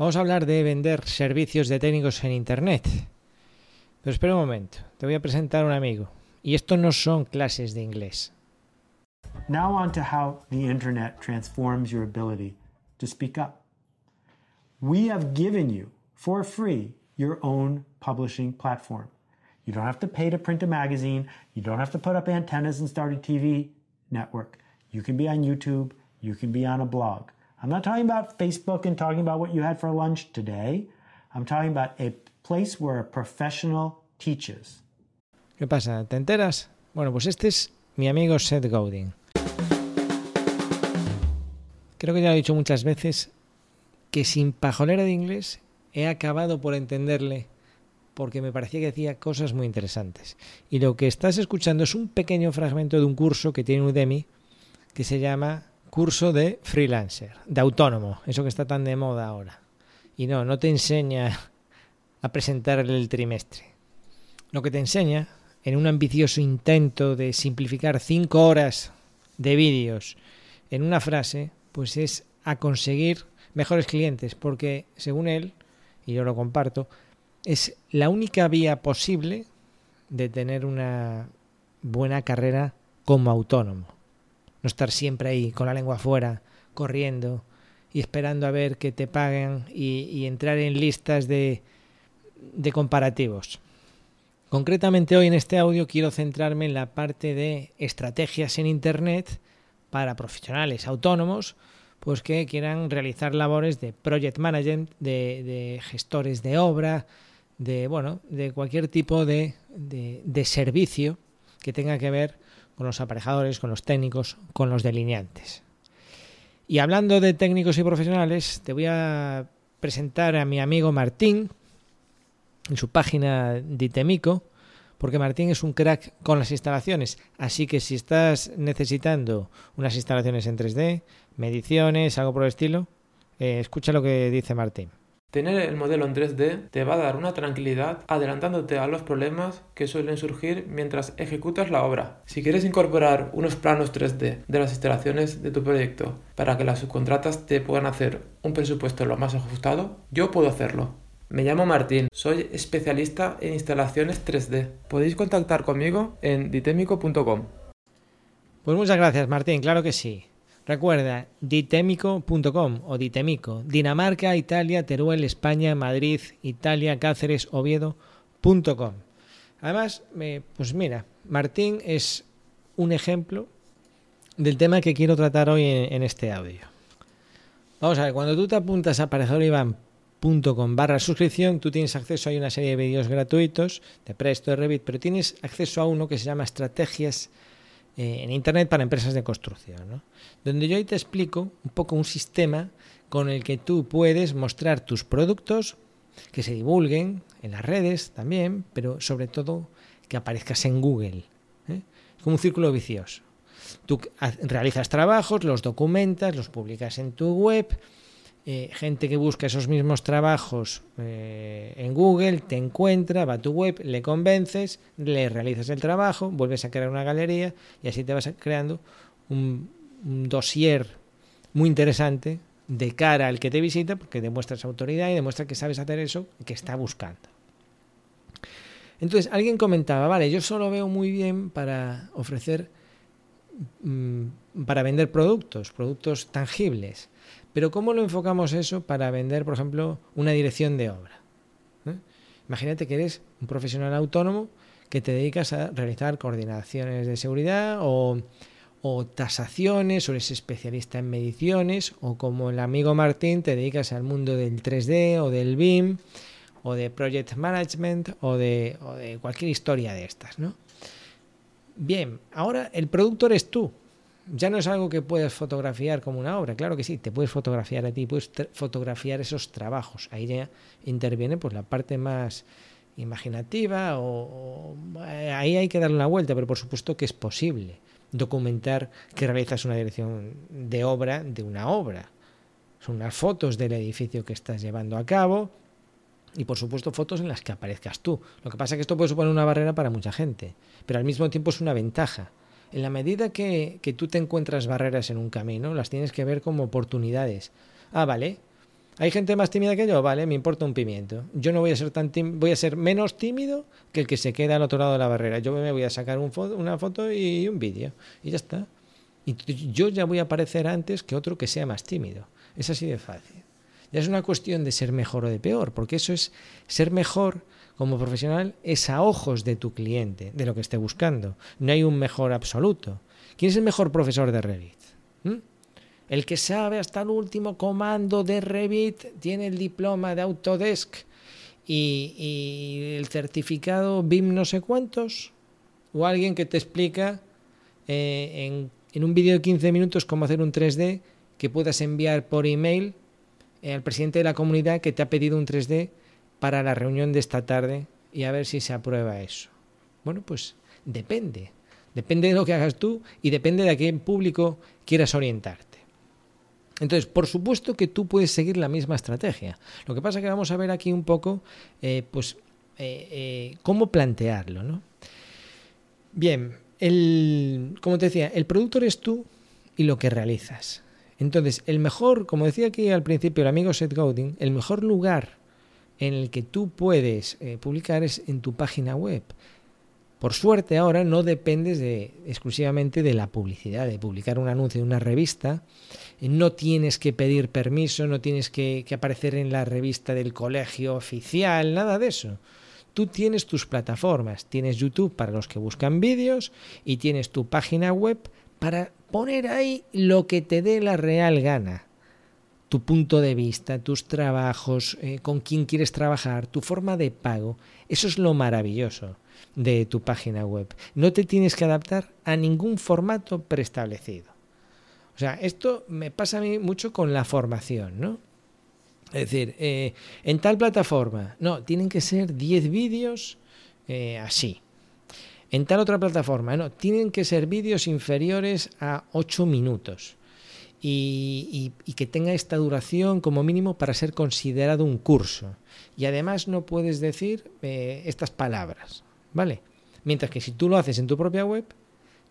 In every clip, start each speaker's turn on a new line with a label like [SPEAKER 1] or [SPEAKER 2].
[SPEAKER 1] Vamos a hablar de vender servicios de técnicos en Internet. Pero espera un momento, te voy a presentar a un amigo. Y esto no son clases de inglés.
[SPEAKER 2] Now on to how the internet transforms your ability to speak up. We have given you for free your own publishing platform. You don't have to pay to print a magazine. You don't have to put up antennas and start a TV network. You can be on YouTube. You can be on a blog. I'm not talking about Facebook and talking about what you had for lunch today. I'm talking about a place where a professional teaches.
[SPEAKER 1] ¿Qué pasa? ¿Te enteras? Bueno, pues este es mi amigo Seth Godin. Creo que ya lo he dicho muchas veces que sin pajolera de inglés he acabado por entenderle porque me parecía que decía cosas muy interesantes. Y lo que estás escuchando es un pequeño fragmento de un curso que tiene Udemy que se llama curso de freelancer, de autónomo, eso que está tan de moda ahora. Y no, no te enseña a presentar el trimestre. Lo que te enseña, en un ambicioso intento de simplificar cinco horas de vídeos en una frase, pues es a conseguir mejores clientes, porque según él, y yo lo comparto, es la única vía posible de tener una buena carrera como autónomo. No estar siempre ahí con la lengua afuera, corriendo y esperando a ver que te paguen y, entrar en listas de, de comparativos. Concretamente hoy en este audio quiero centrarme en la parte de estrategias en Internet para profesionales autónomos pues que quieran realizar labores de project management, de, de gestores de obra, de bueno, de cualquier tipo de, de, de servicio que tenga que ver con los aparejadores, con los técnicos, con los delineantes. Y hablando de técnicos y profesionales, te voy a presentar a mi amigo Martín en su página Ditemico, porque Martín es un crack con las instalaciones. Así que si estás necesitando unas instalaciones en 3D, mediciones, algo por el estilo, eh, escucha lo que dice Martín.
[SPEAKER 3] Tener el modelo en 3D te va a dar una tranquilidad adelantándote a los problemas que suelen surgir mientras ejecutas la obra. Si quieres incorporar unos planos 3D de las instalaciones de tu proyecto para que las subcontratas te puedan hacer un presupuesto lo más ajustado, yo puedo hacerlo. Me llamo Martín, soy especialista en instalaciones 3D. Podéis contactar conmigo en ditemico.com.
[SPEAKER 1] Pues muchas gracias Martín, claro que sí. Recuerda, ditemico.com o ditemico, Dinamarca, Italia, Teruel, España, Madrid, Italia, Cáceres, Oviedo.com. Además, pues mira, Martín es un ejemplo del tema que quiero tratar hoy en, este audio. Vamos a ver, cuando tú te apuntas a aparejadorivan.com barra suscripción, tú tienes acceso a una serie de vídeos gratuitos de Presto, de Revit, pero tienes acceso a uno que se llama Estrategias eh, en Internet para empresas de construcción, ¿no? donde yo ahí te explico un poco un sistema con el que tú puedes mostrar tus productos, que se divulguen en las redes también, pero sobre todo que aparezcas en Google. ¿eh? como un círculo vicioso. Tú realizas trabajos, los documentas, los publicas en tu web, eh, gente que busca esos mismos trabajos eh, en Google te encuentra, va a tu web, le convences, le realizas el trabajo, vuelves a crear una galería y así te vas creando un, dossier muy interesante de cara al que te visita porque demuestras autoridad y demuestra que sabes hacer eso que está buscando. Entonces alguien comentaba, vale, yo solo veo muy bien para ofrecer, mm, para vender productos, productos tangibles. Pero ¿cómo lo enfocamos eso para vender, por ejemplo, una dirección de obra? ¿Eh? Imagínate que eres un profesional autónomo que te dedicas a realizar coordinaciones de seguridad o, tasaciones, o eres especialista en mediciones, o como el amigo Martín te dedicas al mundo del 3D o del BIM, o de Project Management, o de, cualquier historia de estas. Bien, ahora el productor eres tú, ya no es algo que puedes fotografiar como una obra, claro que sí, te puedes fotografiar a ti, puedes fotografiar esos trabajos. Ahí ya interviene pues la parte más imaginativa o, eh, ahí hay que darle una vuelta, pero por supuesto que es posible documentar que realizas una dirección de obra de una obra. Son unas fotos del edificio que estás llevando a cabo y por supuesto fotos en las que aparezcas tú. Lo que pasa es que esto puede suponer una barrera para mucha gente, pero al mismo tiempo es una ventaja en la medida que, tú te encuentras barreras en un camino, las tienes que ver como oportunidades. Ah, vale, ¿Hay gente más tímida que yo? Vale, me importa un pimiento. Yo no voy a ser tan voy a ser menos tímido que el que se queda al otro lado de la barrera. Yo me voy a sacar una foto y un vídeo y ya está. Y yo ya voy a aparecer antes que otro que sea más tímido. Es así de fácil. Ya es una cuestión de ser mejor o de peor, porque eso es ser mejor como profesional es a ojos de tu cliente, de lo que esté buscando. No hay un mejor absoluto. ¿Quién es el mejor profesor de Revit? ¿Mm? El que sabe hasta el último comando de Revit, tiene el diploma de Autodesk y, el certificado BIM no sé cuántos. O alguien que te explica eh, en, en, un vídeo de 15 minutos cómo hacer un 3D que puedas enviar por email al presidente de la comunidad que te ha pedido un 3D para la reunión de esta tarde y a ver si se aprueba eso. Bueno, pues depende. Depende de lo que hagas tú y depende de a qué público quieras orientarte. Entonces, por supuesto que tú puedes seguir la misma estrategia. Lo que pasa es que vamos a ver aquí un poco, eh, pues, eh, eh, cómo plantearlo, ¿no? Bien, el, como te decía, el producto eres tú y lo que realizas. Entonces, el mejor, como decía aquí al principio el amigo Seth Godin, el mejor lugar en el que tú puedes eh, publicar es en tu página web. Por suerte ahora no dependes de, exclusivamente de la publicidad, de publicar un anuncio en una revista. Eh, no tienes que pedir permiso, no tienes que, que aparecer en la revista del colegio oficial, nada de eso. Tú tienes tus plataformas, tienes YouTube para los que buscan vídeos y tienes tu página web para poner ahí lo que te dé la real gana tu punto de vista, tus trabajos, eh, con quién quieres trabajar, tu forma de pago. Eso es lo maravilloso de tu página web. No te tienes que adaptar a ningún formato preestablecido. O sea, esto me pasa a mí mucho con la formación, ¿no? Es decir, eh, en tal plataforma, no, tienen que ser 10 vídeos eh, así. En tal otra plataforma, no, tienen que ser vídeos inferiores a 8 minutos y, que tenga esta duración como mínimo para ser considerado un curso. Y además no puedes decir eh, estas palabras, ¿vale? Mientras que si tú lo haces en tu propia web,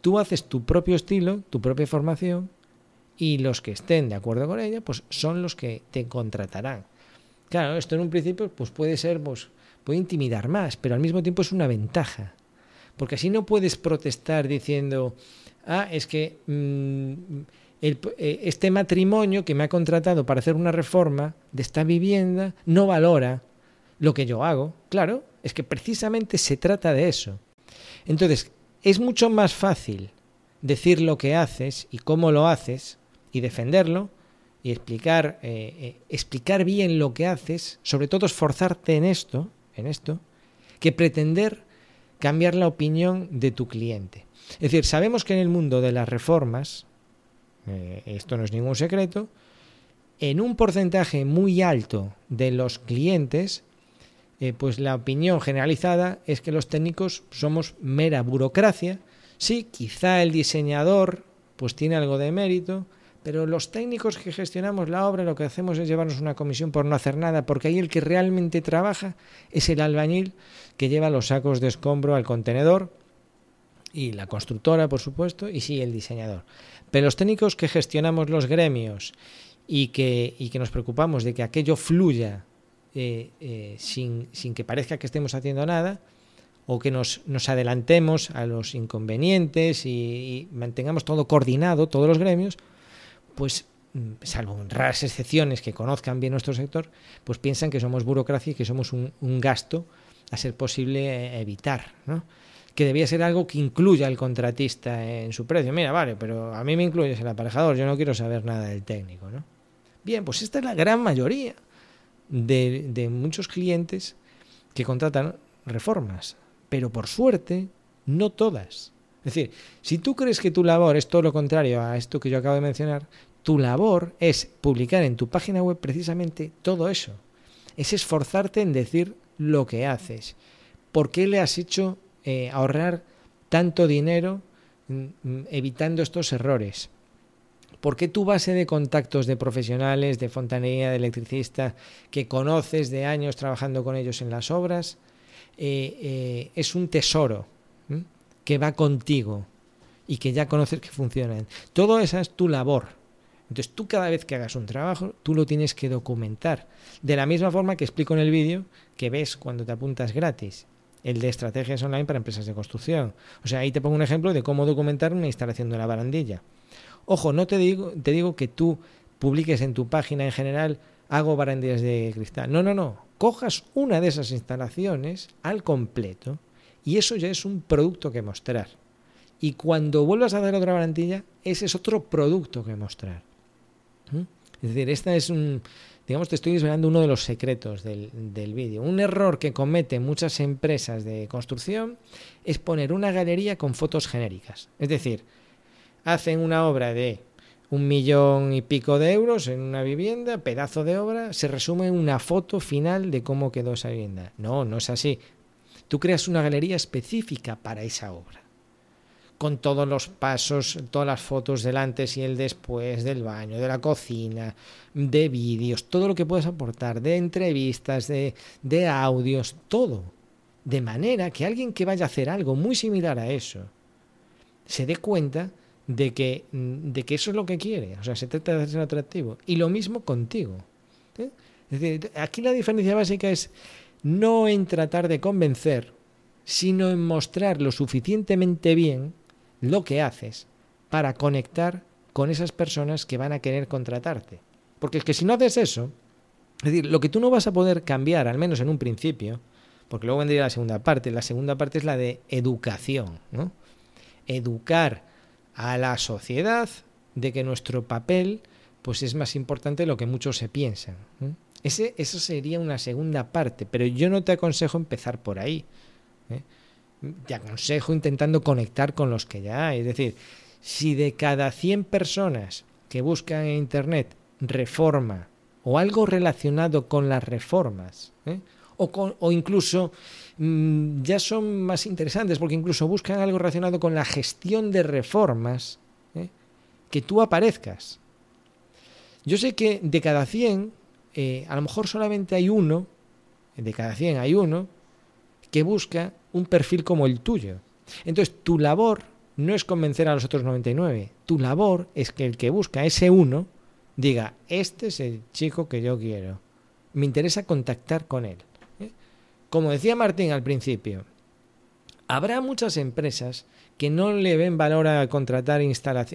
[SPEAKER 1] tú haces tu propio estilo, tu propia formación, y los que estén de acuerdo con ella, pues son los que te contratarán. Claro, esto en un principio pues puede ser, pues, puede intimidar más, pero al mismo tiempo es una ventaja. Porque así no puedes protestar diciendo, ah, es que mm, eh, este matrimonio que me ha contratado para hacer una reforma de esta vivienda no valora lo que yo hago. Claro, es que precisamente se trata de eso. Entonces, es mucho más fácil decir lo que haces y cómo lo haces y defenderlo y explicar, eh, eh, explicar bien lo que haces, sobre todo esforzarte en esto, en esto, que pretender cambiar la opinión de tu cliente. Es decir, sabemos que en el mundo de las reformas, eh, esto no es ningún secreto, en un porcentaje muy alto de los clientes, eh, pues la opinión generalizada es que los técnicos somos mera burocracia. Sí, quizá el diseñador pues tiene algo de mérito, pero los técnicos que gestionamos la obra lo que hacemos es llevarnos una comisión por no hacer nada, porque ahí el que realmente trabaja es el albañil que lleva los sacos de escombro al contenedor y la constructora, por supuesto, y sí el diseñador. Pero los técnicos que gestionamos los gremios y que, y que nos preocupamos de que aquello fluya eh, eh, sin, sin, que parezca que estemos haciendo nada, o que nos, nos adelantemos a los inconvenientes y, mantengamos todo coordinado, todos los gremios, pues mm, salvo raras excepciones que conozcan bien nuestro sector, pues piensan que somos burocracia y que somos un, gasto a ser posible eh, evitar. ¿no? que debía ser algo que incluya al contratista en su precio. Mira, vale, pero a mí me incluyes el aparejador, yo no quiero saber nada del técnico, ¿no? Bien, pues esta es la gran mayoría de muchos clientes que contratan reformas, pero por suerte, no todas. Es decir, si tú crees que tu labor es todo lo contrario a esto que yo acabo de mencionar, tu labor es publicar en tu página web precisamente todo eso. Es esforzarte en decir lo que haces. ¿Por qué le has hecho eh, ahorrar tanto dinero mm, mm, evitando estos errores. ¿Por qué tu base de contactos de profesionales, de fontanería, de electricista, que conoces de años trabajando con ellos en las obras, eh, eh, es un tesoro que va contigo y que ya conoces que funcionan? Todo esa es tu labor. Entonces tú cada vez que hagas un trabajo, tú lo tienes que documentar. De la misma forma que explico en el vídeo que ves cuando te apuntas gratis, el de estrategias online para empresas de construcción. O sea, ahí te pongo un ejemplo de cómo documentar una instalación de una barandilla. Ojo, no te digo, te digo que tú publiques en tu página en general, hago barandillas de cristal. No, no, no. Cojas una de esas instalaciones al completo y eso ya es un producto que mostrar. Y cuando vuelvas a hacer otra barandilla, ese es otro producto que mostrar. ¿Mm? Es decir, esta es un, digamos, te estoy desvelando uno de los secretos del, del vídeo. Un error que cometen muchas empresas de construcción es poner una galería con fotos genéricas. Es decir, hacen una obra de un millón y pico de euros en una vivienda, pedazo de obra, se resume en una foto final de cómo quedó esa vivienda. No, no es así. Tú creas una galería específica para esa obra con todos los pasos, todas las fotos del antes y el después del baño, de la cocina, de vídeos, todo lo que puedes aportar, de entrevistas, de, de audios, todo. De manera que alguien que vaya a hacer algo muy similar a eso se dé cuenta de que, de que eso es lo que quiere. O sea, se trata de ser atractivo. Y lo mismo contigo. ¿eh? Es decir, aquí la diferencia básica es no en tratar de convencer, sino en mostrar lo suficientemente bien lo que haces para conectar con esas personas que van a querer contratarte. Porque es que si no haces eso, es decir, lo que tú no vas a poder cambiar, al menos en un principio, porque luego vendría la segunda parte, la segunda parte es la de educación. Educar a la sociedad de que nuestro papel pues es más importante de lo que muchos se piensan. Ese, eso sería una segunda parte, pero yo no te aconsejo empezar por ahí. ¿eh? te aconsejo intentando conectar con los que ya hay. Es decir, si de cada 100 personas que buscan en Internet reforma o algo relacionado con las reformas, ¿eh? o, o, incluso mmm, ya son más interesantes porque incluso buscan algo relacionado con la gestión de reformas, ¿eh? que tú aparezcas. Yo sé que de cada 100, eh, a lo mejor solamente hay uno, de cada 100 hay uno, que busca un perfil como el tuyo. Entonces, tu labor no es convencer a los otros 99. Tu labor es que el que busca ese uno diga, este es el chico que yo quiero. Me interesa contactar con él. ¿eh? Como decía Martín al principio, habrá muchas empresas que no le ven valor a contratar,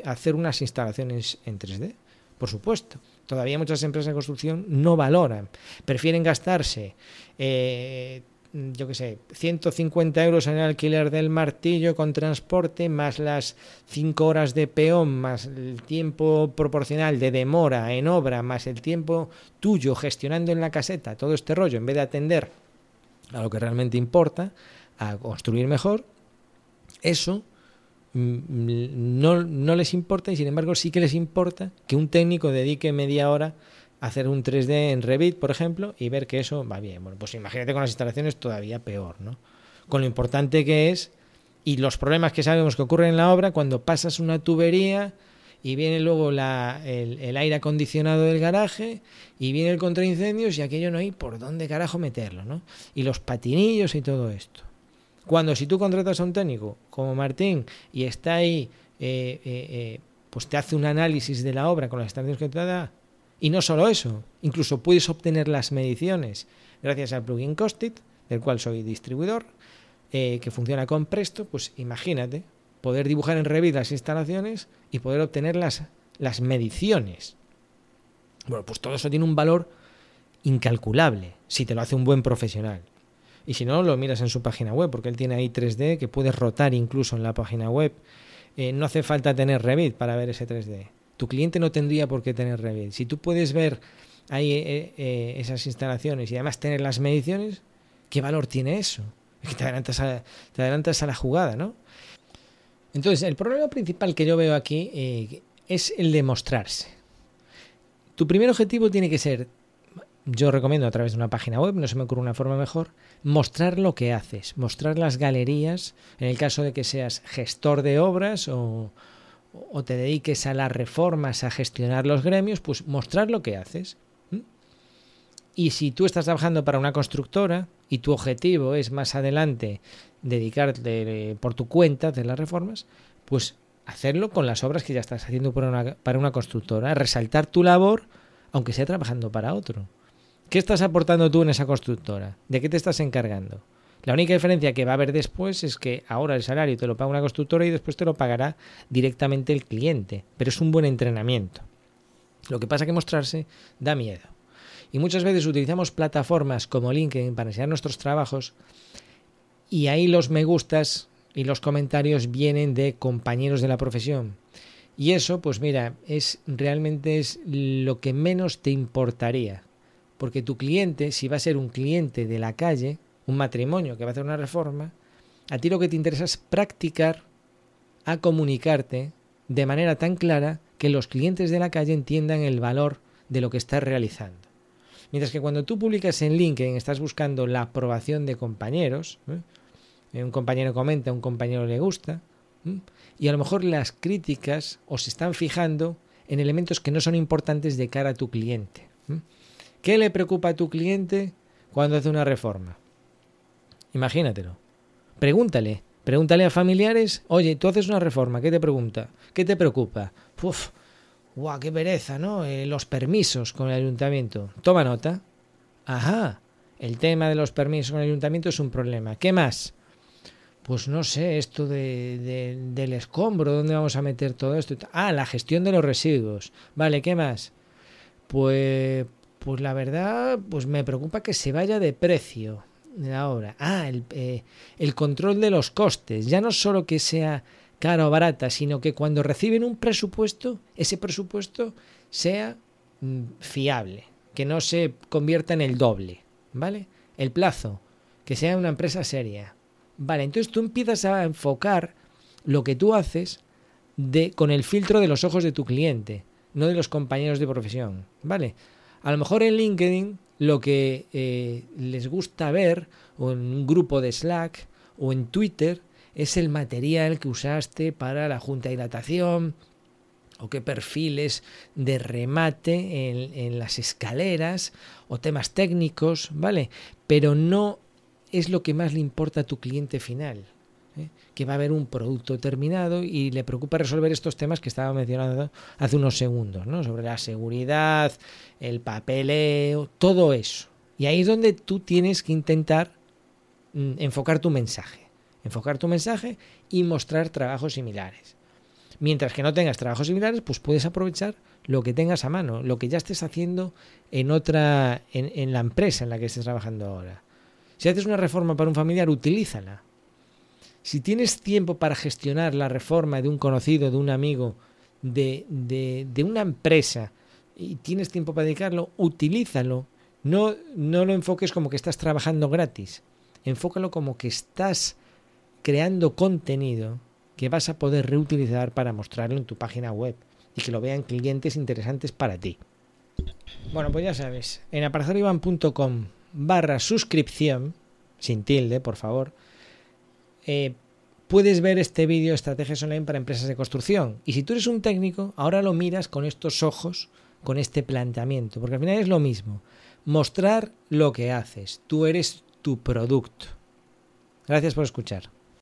[SPEAKER 1] hacer unas instalaciones en 3D. Por supuesto. Todavía muchas empresas de construcción no valoran. Prefieren gastarse eh, yo qué sé, 150 euros en el alquiler del martillo con transporte, más las 5 horas de peón, más el tiempo proporcional de demora en obra, más el tiempo tuyo gestionando en la caseta, todo este rollo, en vez de atender a lo que realmente importa, a construir mejor, eso no, no les importa y sin embargo sí que les importa que un técnico dedique media hora hacer un 3D en Revit, por ejemplo, y ver que eso va bien. Bueno, pues imagínate con las instalaciones todavía peor, ¿no? Con lo importante que es y los problemas que sabemos que ocurren en la obra cuando pasas una tubería y viene luego la, el, el, aire acondicionado del garaje y viene el contraincendios y aquello no hay por dónde carajo meterlo, ¿no? Y los patinillos y todo esto. Cuando si tú contratas a un técnico como Martín y está ahí, eh, eh, eh, pues te hace un análisis de la obra con las instalaciones que te da, y no solo eso, incluso puedes obtener las mediciones gracias al plugin Costit, del cual soy distribuidor, que funciona con Presto, pues imagínate poder dibujar en Revit las instalaciones y poder obtener las, las mediciones. Bueno, pues todo eso tiene un valor incalculable si te lo hace un buen profesional. Y si no, lo miras en su página web, porque él tiene ahí 3D que puedes rotar incluso en la página web. Eh, no hace falta tener Revit para ver ese 3D. Tu cliente no tendría por qué tener Revit. Si tú puedes ver ahí eh, eh, esas instalaciones y además tener las mediciones, ¿qué valor tiene eso? Es que te adelantas a, te adelantas a la jugada, ¿no? Entonces, el problema principal que yo veo aquí es el de mostrarse. Tu primer objetivo tiene que ser, yo recomiendo a través de una página web, no se me ocurre una forma mejor, mostrar lo que haces, mostrar las galerías, en el caso de que seas gestor de obras o, te dediques a las reformas, a gestionar los gremios, pues mostrar lo que haces. Y si tú estás trabajando para una constructora y tu objetivo es más adelante dedicarte por tu cuenta de las reformas, pues hacerlo con las obras que ya estás haciendo para una, para una constructora, resaltar tu labor, aunque sea trabajando para otro. ¿Qué estás aportando tú en esa constructora? ¿De qué te estás encargando? La única diferencia que va a haber después es que ahora el salario te lo paga una constructora y después te lo pagará directamente el cliente, pero es un buen entrenamiento. Lo que pasa que mostrarse da miedo. Y muchas veces utilizamos plataformas como LinkedIn para enseñar nuestros trabajos y ahí los me gustas y los comentarios vienen de compañeros de la profesión. Y eso, pues mira, es realmente es lo que menos te importaría. Porque tu cliente, si va a ser un cliente de la calle, un matrimonio que va a hacer una reforma, a ti lo que te interesa es practicar a comunicarte de manera tan clara que los clientes de la calle entiendan el valor de lo que estás realizando. Mientras que cuando tú publicas en LinkedIn estás buscando la aprobación de compañeros, ¿eh? un compañero comenta, un compañero le gusta, y a lo mejor las críticas os están fijando en elementos que no son importantes de cara a tu cliente. ¿Qué le preocupa a tu cliente cuando hace una reforma? Imagínatelo. Pregúntale. Pregúntale a familiares, oye, tú haces una reforma, ¿qué te pregunta? ¿Qué te preocupa? Uf, guau, qué pereza, ¿no? Eh, los permisos con el ayuntamiento. Toma nota. Ajá, el tema de los permisos con el ayuntamiento es un problema. ¿Qué más? Pues no sé, esto de, del escombro, ¿dónde vamos a meter todo esto? Ah, la gestión de los residuos. Vale, ¿qué más? Pues, pues la verdad, pues me preocupa que se vaya de precio obra. Ah, el, eh, el control de los costes. Ya no solo que sea cara o barata, sino que cuando reciben un presupuesto, ese presupuesto sea mm, fiable, que no se convierta en el doble, ¿vale? El plazo, que sea una empresa seria. Vale, entonces tú empiezas a enfocar lo que tú haces de, con el filtro de los ojos de tu cliente, no de los compañeros de profesión, ¿vale? A lo mejor en LinkedIn lo que eh, les gusta ver, o en un grupo de Slack, o en Twitter, es el material que usaste para la junta de dilatación, o qué perfiles de remate en las escaleras, o temas técnicos, ¿vale? Pero no es lo que más le importa a tu cliente final. ¿Eh? que va a haber un producto terminado y le preocupa resolver estos temas que estaba mencionando hace unos segundos, ¿no? sobre la seguridad, el papeleo, todo eso. Y ahí es donde tú tienes que intentar mm, enfocar tu mensaje, enfocar tu mensaje y mostrar trabajos similares. Mientras que no tengas trabajos similares, pues puedes aprovechar lo que tengas a mano, lo que ya estés haciendo en otra, en, en la empresa en la que estés trabajando ahora. Si haces una reforma para un familiar, utilízala si tienes tiempo para gestionar la reforma de un conocido, de un amigo, de, de, una empresa, y tienes tiempo para dedicarlo, utilízalo. No, no lo enfoques como que estás trabajando gratis. Enfócalo como que estás creando contenido que vas a poder reutilizar para mostrarlo en tu página web y que lo vean clientes interesantes para ti. Bueno, pues ya sabes, en aparejadorivan.com barra suscripción, sin tilde, por favor, eh, puedes ver este vídeo Estrategias Online para Empresas de Construcción. Y si tú eres un técnico, ahora lo miras con estos ojos, con este planteamiento, porque al final es lo mismo. Mostrar lo que haces. Tú eres tu producto. Gracias por escuchar.